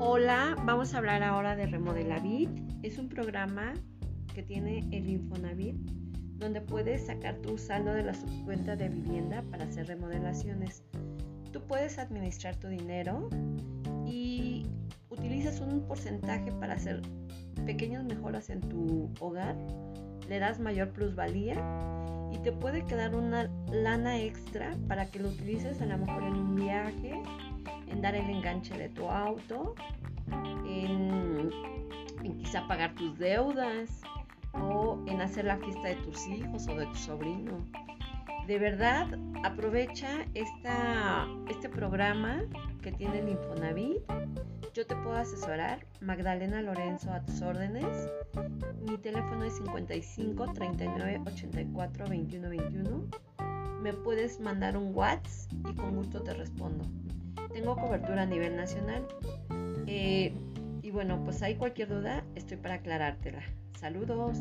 Hola, vamos a hablar ahora de Remodelavit. Es un programa que tiene el Infonavit donde puedes sacar tu saldo de la subcuenta de vivienda para hacer remodelaciones. Tú puedes administrar tu dinero y utilizas un porcentaje para hacer pequeñas mejoras en tu hogar, le das mayor plusvalía y te puede quedar una lana extra para que lo utilices a lo mejor en un viaje, en dar el enganche de tu auto, en, quizá pagar tus deudas o en hacer la fiesta de tus hijos o de tu sobrino. De verdad, aprovecha esta, este programa que tiene el Infonavit. Yo te puedo asesorar, Magdalena Lorenzo a tus órdenes. Mi teléfono es 55 39 84 21 21. Me puedes mandar un WhatsApp y con gusto te respondo. Cobertura a nivel nacional. Eh, y bueno, pues hay cualquier duda, estoy para aclarártela. Saludos.